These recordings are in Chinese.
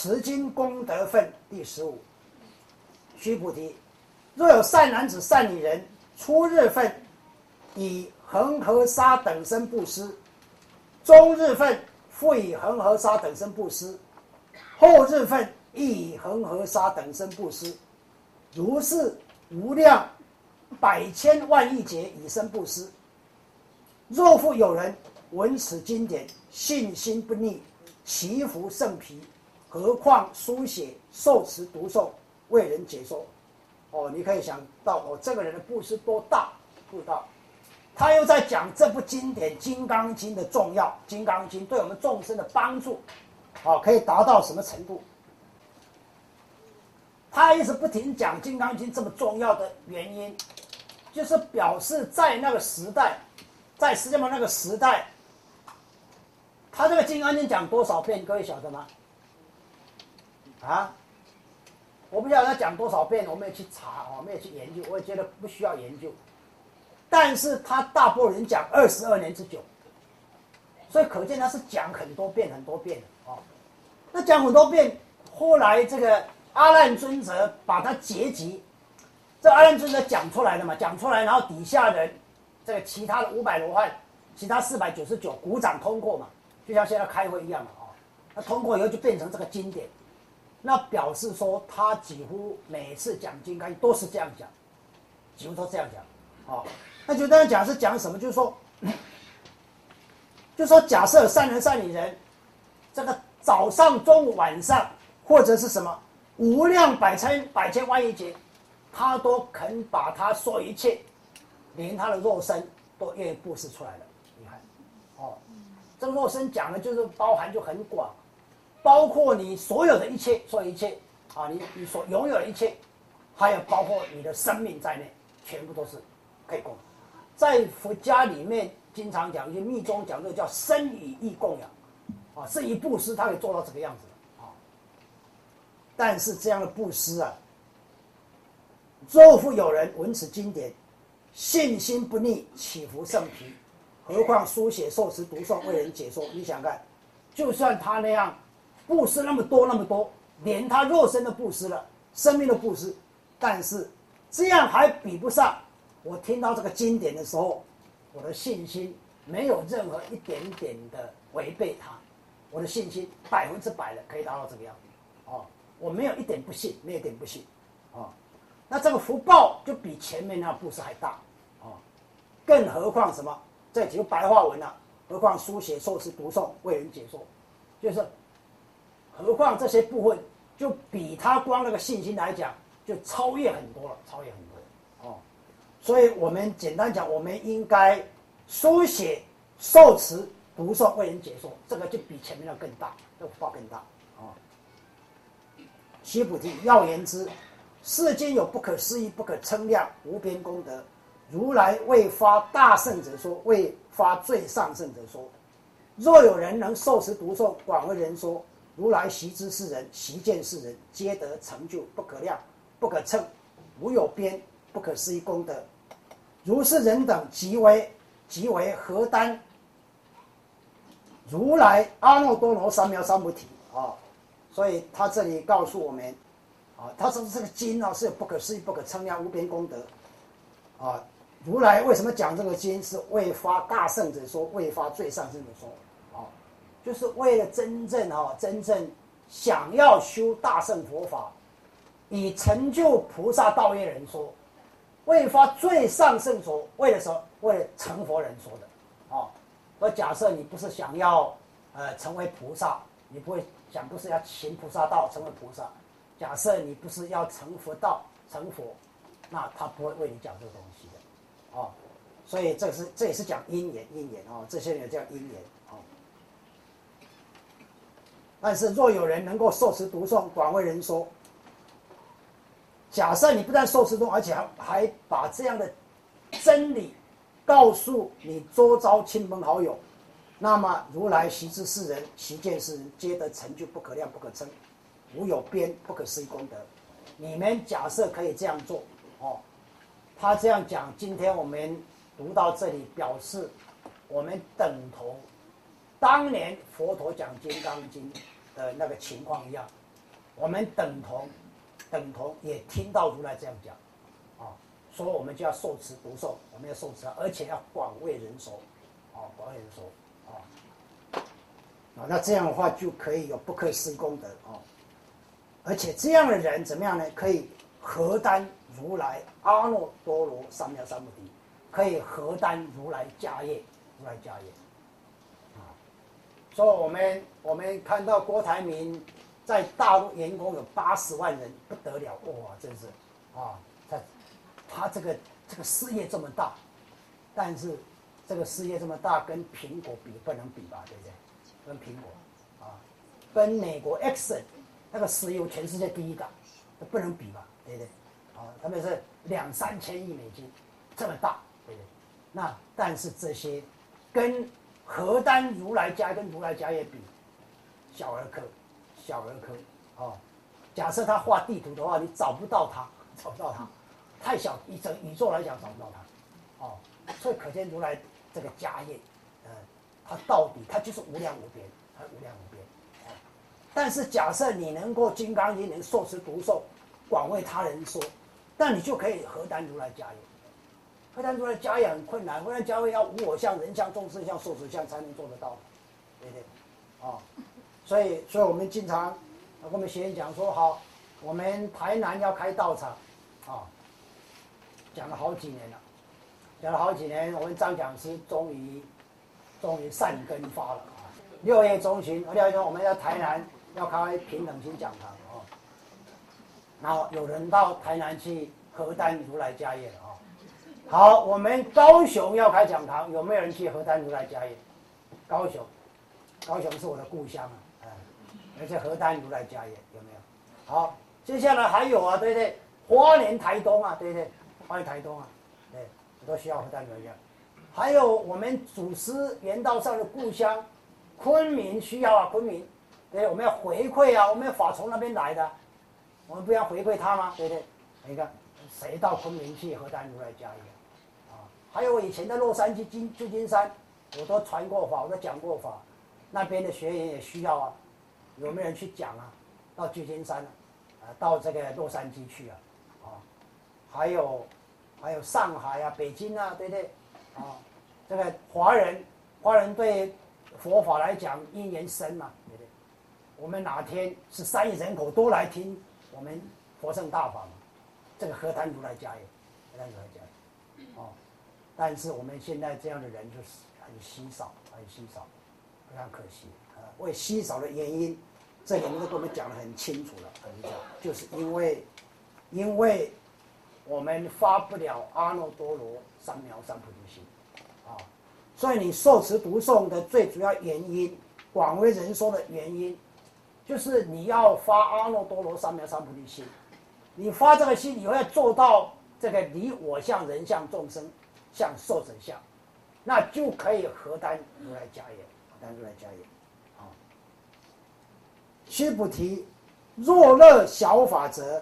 持经功德分第十五。须菩提，若有善男子、善女人，初日份以恒河沙等身布施，中日份复以恒河沙等身布施，后日份亦以恒河沙等身布施，如是无量百千万亿劫以身布施。若复有人闻此经典，信心不逆，祈福甚疲，何况书写、受持、读诵？为人解说，哦，你可以想到哦，这个人的布施多大，不知道。他又在讲这部经典《金刚经》的重要，《金刚经》对我们众生的帮助，哦，可以达到什么程度？他一直不停讲《金刚经》这么重要的原因，就是表示在那个时代，在释迦牟尼那个时代，他这个《金刚经》讲多少遍？各位晓得吗？啊？我不晓得他讲多少遍，我没有去查，我没有去研究，我也觉得不需要研究。但是他大部分人讲二十二年之久，所以可见他是讲很多遍很多遍的哦。那讲很多遍，后来这个阿难尊者把他结集，这阿难尊者讲出来的嘛，讲出来，然后底下人这个其他的五百罗汉，其他四百九十九鼓掌通过嘛，就像现在开会一样嘛，哦，那通过以后就变成这个经典。那表示说，他几乎每次讲金刚都是这样讲，几乎都这样讲，哦，那就这样讲是讲什么？就是说，就说假设善人善女人，这个早上、中午、晚上，或者是什么无量百千百千万亿劫，他都肯把他说一切，连他的肉身都愿意布施出来了。你看，哦，这肉身讲的就是包含就很广。包括你所有的一切，所有一切啊，你你所拥有的一切，还有包括你的生命在内，全部都是可以供。在佛家里面，经常讲一些密宗讲，这个叫生与意供养，啊，是以布施，他可以做到这个样子啊。但是这样的布施啊，若复有人闻此经典，信心不逆，起伏甚平，何况书写、受持、读诵、为人解说？你想看，就算他那样。布施那么多那么多，连他肉身都布施了，生命都布施，但是这样还比不上我听到这个经典的时候，我的信心没有任何一点点的违背他，我的信心百分之百的可以达到这个样子，哦，我没有一点不信，没有一点不信，哦，那这个福报就比前面那布施还大，哦，更何况什么？这几个白话文了，何况书写、受持、读诵、为人解说，就是。何况这些部分，就比他光那个信心来讲，就超越很多了，超越很多哦。所以我们简单讲，我们应该书写、受持、读诵、为人解说，这个就比前面的更大，这个福报更大啊。须菩提，要言之，世间有不可思议、不可称量、无边功德，如来未发大圣者说，未发最上圣者说。若有人能受持读诵，广为人说。如来习知世人，习见世人，皆得成就不可量、不可称、无有边、不可思议功德。如是人等，即为即为何丹？如来阿耨多罗三藐三菩提啊！所以他这里告诉我们啊，他说这个经啊是不可思议、不可称量、无边功德啊。如来为什么讲这个经？是未发大圣者说，未发最上圣者说。就是为了真正哦，真正想要修大圣佛法，以成就菩萨道业人说，为发最上圣所，为了什么？为了成佛人说的，哦。而假设你不是想要呃成为菩萨，你不会想不是要行菩萨道成为菩萨。假设你不是要成佛道成佛，那他不会为你讲这个东西的，哦。所以这是这也是讲因缘因缘哦，这些人叫因缘。但是，若有人能够受持读诵，广为人说，假设你不但受持读，而且还还把这样的真理告诉你周遭亲朋好友，那么如来习知世人，习见世人，皆得成就不可量、不可称、无有边、不可思议功德。你们假设可以这样做哦，他这样讲，今天我们读到这里，表示我们等同。当年佛陀讲《金刚经》的那个情况一样，我们等同等同也听到如来这样讲，啊，说我们就要受持读诵，我们要受持，而且要广为人熟，啊，广为人熟，啊，啊，那这样的话就可以有不可思议功德啊，而且这样的人怎么样呢？可以合担如来阿耨多罗三藐三菩提，可以合担如来家业，如来家业。所以，我们我们看到郭台铭在大陆员工有八十万人，不得了哇！真是啊，他他这个这个事业这么大，但是这个事业这么大，跟苹果比不能比吧？对不对？跟苹果啊，跟美国 Exxon 那个石油全世界第一大，不能比吧？对不对？啊，他们是两三千亿美金，这么大，对不对？那但是这些跟何丹如来家跟如来家业比，小儿科，小儿科，哦，假设他画地图的话，你找不到他，找不到他，太小，以整宇宙来讲找不到他，哦，所以可见如来这个家业，呃，他到底他就是无量无边，他无量无边，哦，但是假设你能够金刚经能受持读诵，广为他人说，那你就可以何丹如来家业。不但说家业很困难，不然家业要无我相、人相、众生相、寿者相才能做得到，对不对？啊，所以，所以我们经常跟我们学员讲说，好，我们台南要开道场，啊，讲了好几年了，讲了好几年，我们张讲师终于，终于善根发了啊。六月中旬，六月中我们要台南要开平等心讲堂啊，然后有人到台南去核丹如来家业了。好，我们高雄要开讲堂，有没有人去何丹如来家业？高雄，高雄是我的故乡啊，哎，而且何丹如来家业有没有？好，接下来还有啊，对不对？花莲台东啊，对不对？花莲台东啊，对，都需要何丹如来家。还有我们祖师言道上的故乡，昆明需要啊，昆明，对，我们要回馈啊，我们要法从那边来的，我们不要回馈他吗？对不对？你看，谁到昆明去何丹如来家业？还有我以前在洛杉矶金旧金山，我都传过法，我都讲过法，那边的学员也需要啊，有没有人去讲啊？到旧金山啊，到这个洛杉矶去啊，啊，还有还有上海啊、北京啊，对不对？啊，这个华人华人对佛法来讲因缘深嘛，对不对？我们哪天是三亿人口都来听我们佛圣大法嘛？这个何谈如来家业，何谈如来家业，哦。但是我们现在这样的人就是很稀少，很稀少，非常可惜啊！为稀少的原因，这里面都跟我们讲的很清楚了，很讲，就是因为，因为我们发不了阿耨多罗三藐三菩提心啊，所以你受持读诵的最主要原因，广为人说的原因，就是你要发阿耨多罗三藐三菩提心，你发这个心，你会做到这个离我相、人相、众生。向受者相，那就可以合担如来家业，合担如来家业，啊。须菩提，若乐小法则，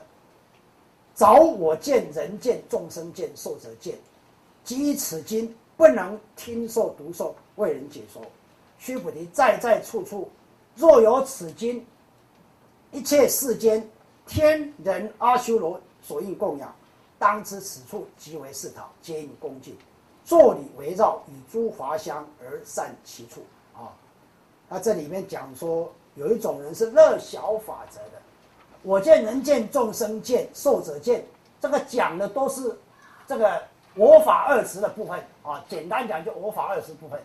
早我见、人见、众生见、受者见，即此经不能听受读受，为人解说。须菩提，在在处处，若有此经，一切世间天人阿修罗所应供养。当知此处即为是讨，皆以恭敬，坐礼围绕，以诸华香而散其处啊。那这里面讲说，有一种人是乐小法则的，我见人见众生见受者见，这个讲的都是这个我法二十的部分啊。简单讲，就我法二十部分。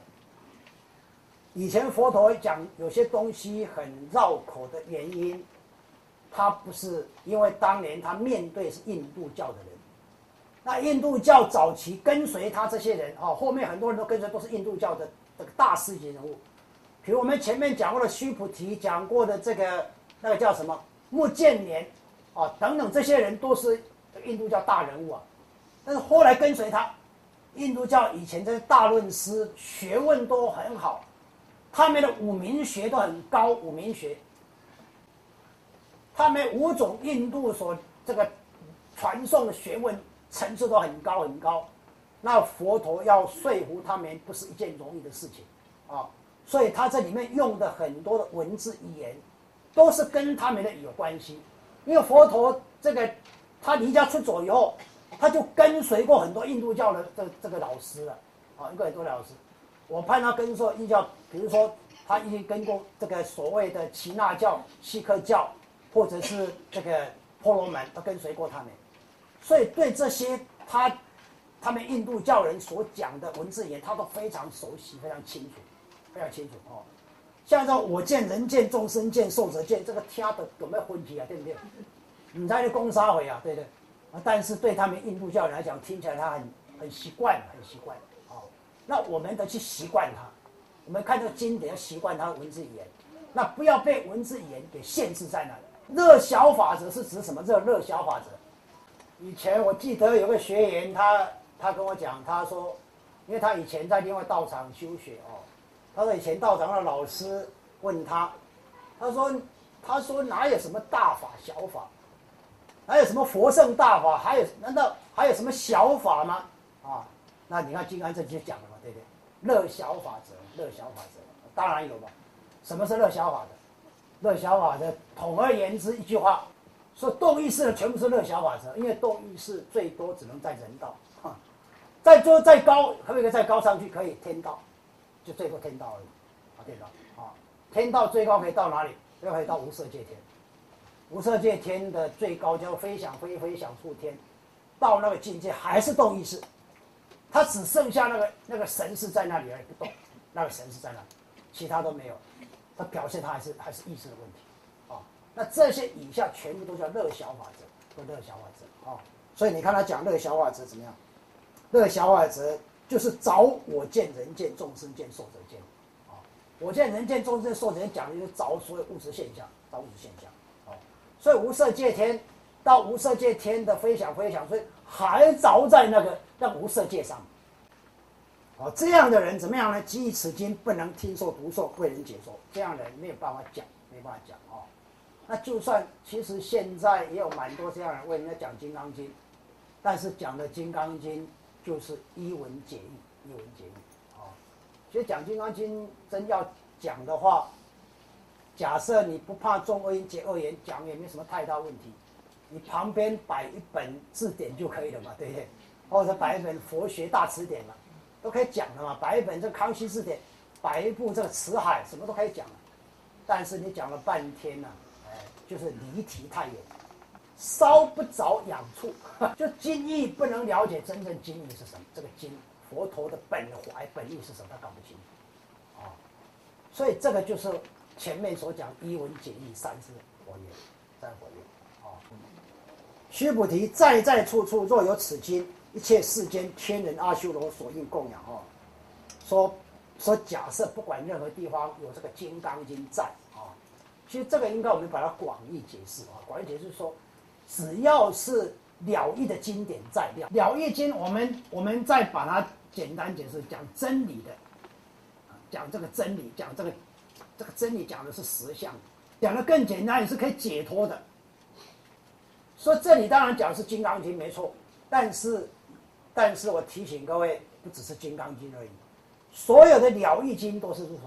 以前佛陀讲有些东西很绕口的原因，他不是因为当年他面对是印度教的人。那印度教早期跟随他这些人啊，后面很多人都跟随，都是印度教的这个大师级人物。比如我们前面讲过的须菩提，讲过的这个那个叫什么穆建连啊等等，这些人都是印度教大人物啊。但是后来跟随他，印度教以前这些大论师学问都很好，他们的五明学都很高，五明学，他们五种印度所这个传送的学问。层次都很高很高，那佛陀要说服他们不是一件容易的事情，啊，所以他这里面用的很多的文字语言，都是跟他们的有关系。因为佛陀这个他离家出走以后，他就跟随过很多印度教的这这个老师了，啊，一个很多老师。我判他跟说印教，比如说他已经跟过这个所谓的耆那教、锡克教，或者是这个婆罗门，都跟随过他们，所以对这些他他们印度教人所讲的文字言，他都非常熟悉，非常清楚，非常清楚哦。像这我见人见众生见寿者见，这个听的有没有问题啊？对不对？你在这攻杀回啊，对对？啊，但是对他们印度教人来讲，听起来他很很习惯，很习惯哦。那我们得去习惯它，我们看这个经典要习惯它的文字语言，那不要被文字语言给限制在那里。热小法则是指什么？热热小法则。以前我记得有个学员，他他跟我讲，他说，因为他以前在另外道场修学哦，他说以前道场的老师问他，他说他说哪有什么大法小法，哪有什么佛圣大法，还有难道还有什么小法吗？啊？那你看《金刚经》就讲了嘛，对不对？乐小法则，乐小法则，当然有吧。什么是乐小法则？乐小法则，统而言之一句话，说动意识的全部是乐小法则，因为动意识最多只能在人道，哈，再做再高，可不可以再高上去？可以天道，就最多天道而已，啊，天道，啊，天道最高可以到哪里？又可以到无色界天，无色界天的最高叫飞想飞飞想处天，到那个境界还是动意识。他只剩下那个那个神是在那里而已不动，那个神是在那，其他都没有。他表现他还是还是意识的问题，那这些以下全部都叫乐小法则，都乐小法则啊。所以你看他讲乐小法则怎么样？乐小法则就是找我见、人见、众生见、寿者见，啊，我见、人见、众生、寿者见，讲的就是找所有物质现象，找物质现象，啊，所以无色界天到无色界天的飞翔飞翔，所以还着在那个。那无色界上，哦，这样的人怎么样呢？基于此经不能听说读诵为人解说，这样的人没有办法讲，没办法讲哦。那就算其实现在也有蛮多这样人为人家讲《金刚经》，但是讲的《金刚经》就是一文解义，一文解义啊。其实讲《金刚经》真要讲的话，假设你不怕中二言解二言，讲也没什么太大问题。你旁边摆一本字典就可以了嘛，对不对？或者摆一本佛学大词典嘛，都可以讲的嘛。摆一本这康熙字典，摆一部这个辞海，什么都可以讲但是你讲了半天呢，就是离题太远，烧不着痒处，就经义不能了解真正经义是什么。这个经佛陀的本怀本意是什么，他搞不清楚啊。所以这个就是前面所讲一文解义三字佛言，三佛言啊。须菩提，在在处处若有此经。一切世间天人阿修罗所应供养哦，说说假设不管任何地方有这个《金刚经》在，其实这个应该我们把它广义解释啊，广义解释说，只要是了义的经典在了，了义经我们我们再把它简单解释，讲真理的，讲这个真理，讲这个这个真理讲的是实相，讲的更简单也是可以解脱的。说这里当然讲的是《金刚经》没错，但是。但是我提醒各位，不只是《金刚经》而已，所有的了义经都是如此。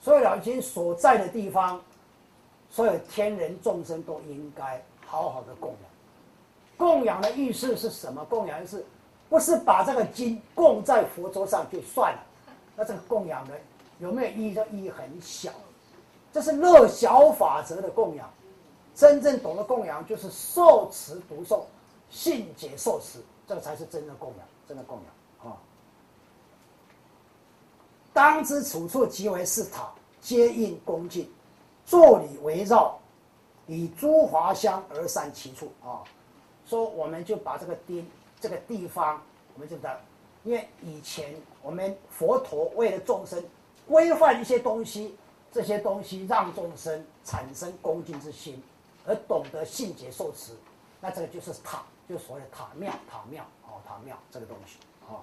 所有了义经所在的地方，所有天人众生都应该好好的供养。供养的意思是什么？供养是，不是把这个经供在佛桌上就算了？那这个供养呢有没有意义？的意义很小。这是乐小法则的供养。真正懂得供养，就是受持读诵，信解受持。这个才是真的供养，真的供养啊！当知处处即为是塔，皆应恭敬，坐礼围绕，以诸华香而散其处啊！说我们就把这个地这个地方，我们就在，因为以前我们佛陀为了众生规范一些东西，这些东西让众生产生恭敬之心，而懂得信解受持，那这个就是塔。就所谓的塔庙，塔庙哦，塔庙这个东西哦。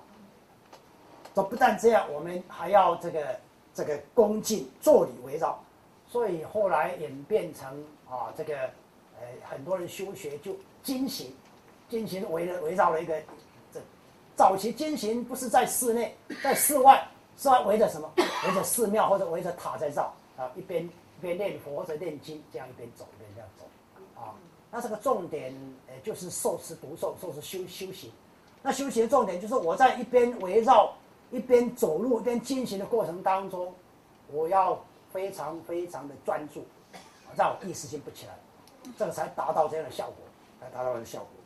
这不但这样，我们还要这个这个恭敬坐礼围绕，所以后来演变成啊这个呃很多人修学就经行经行围着围绕了一个这早期经行不是在室内在室外室外围着什么？围着寺庙或者围着塔在绕啊一边一边念佛或者念经这样一边走一边这样走啊那这个重点呃就是受持读诵受持修修行。那修行的重点就是我在一边围绕一边走路一边进行的过程当中我要非常非常的专注让我一时性不起来这个才达到这样的效果才达到这个效果。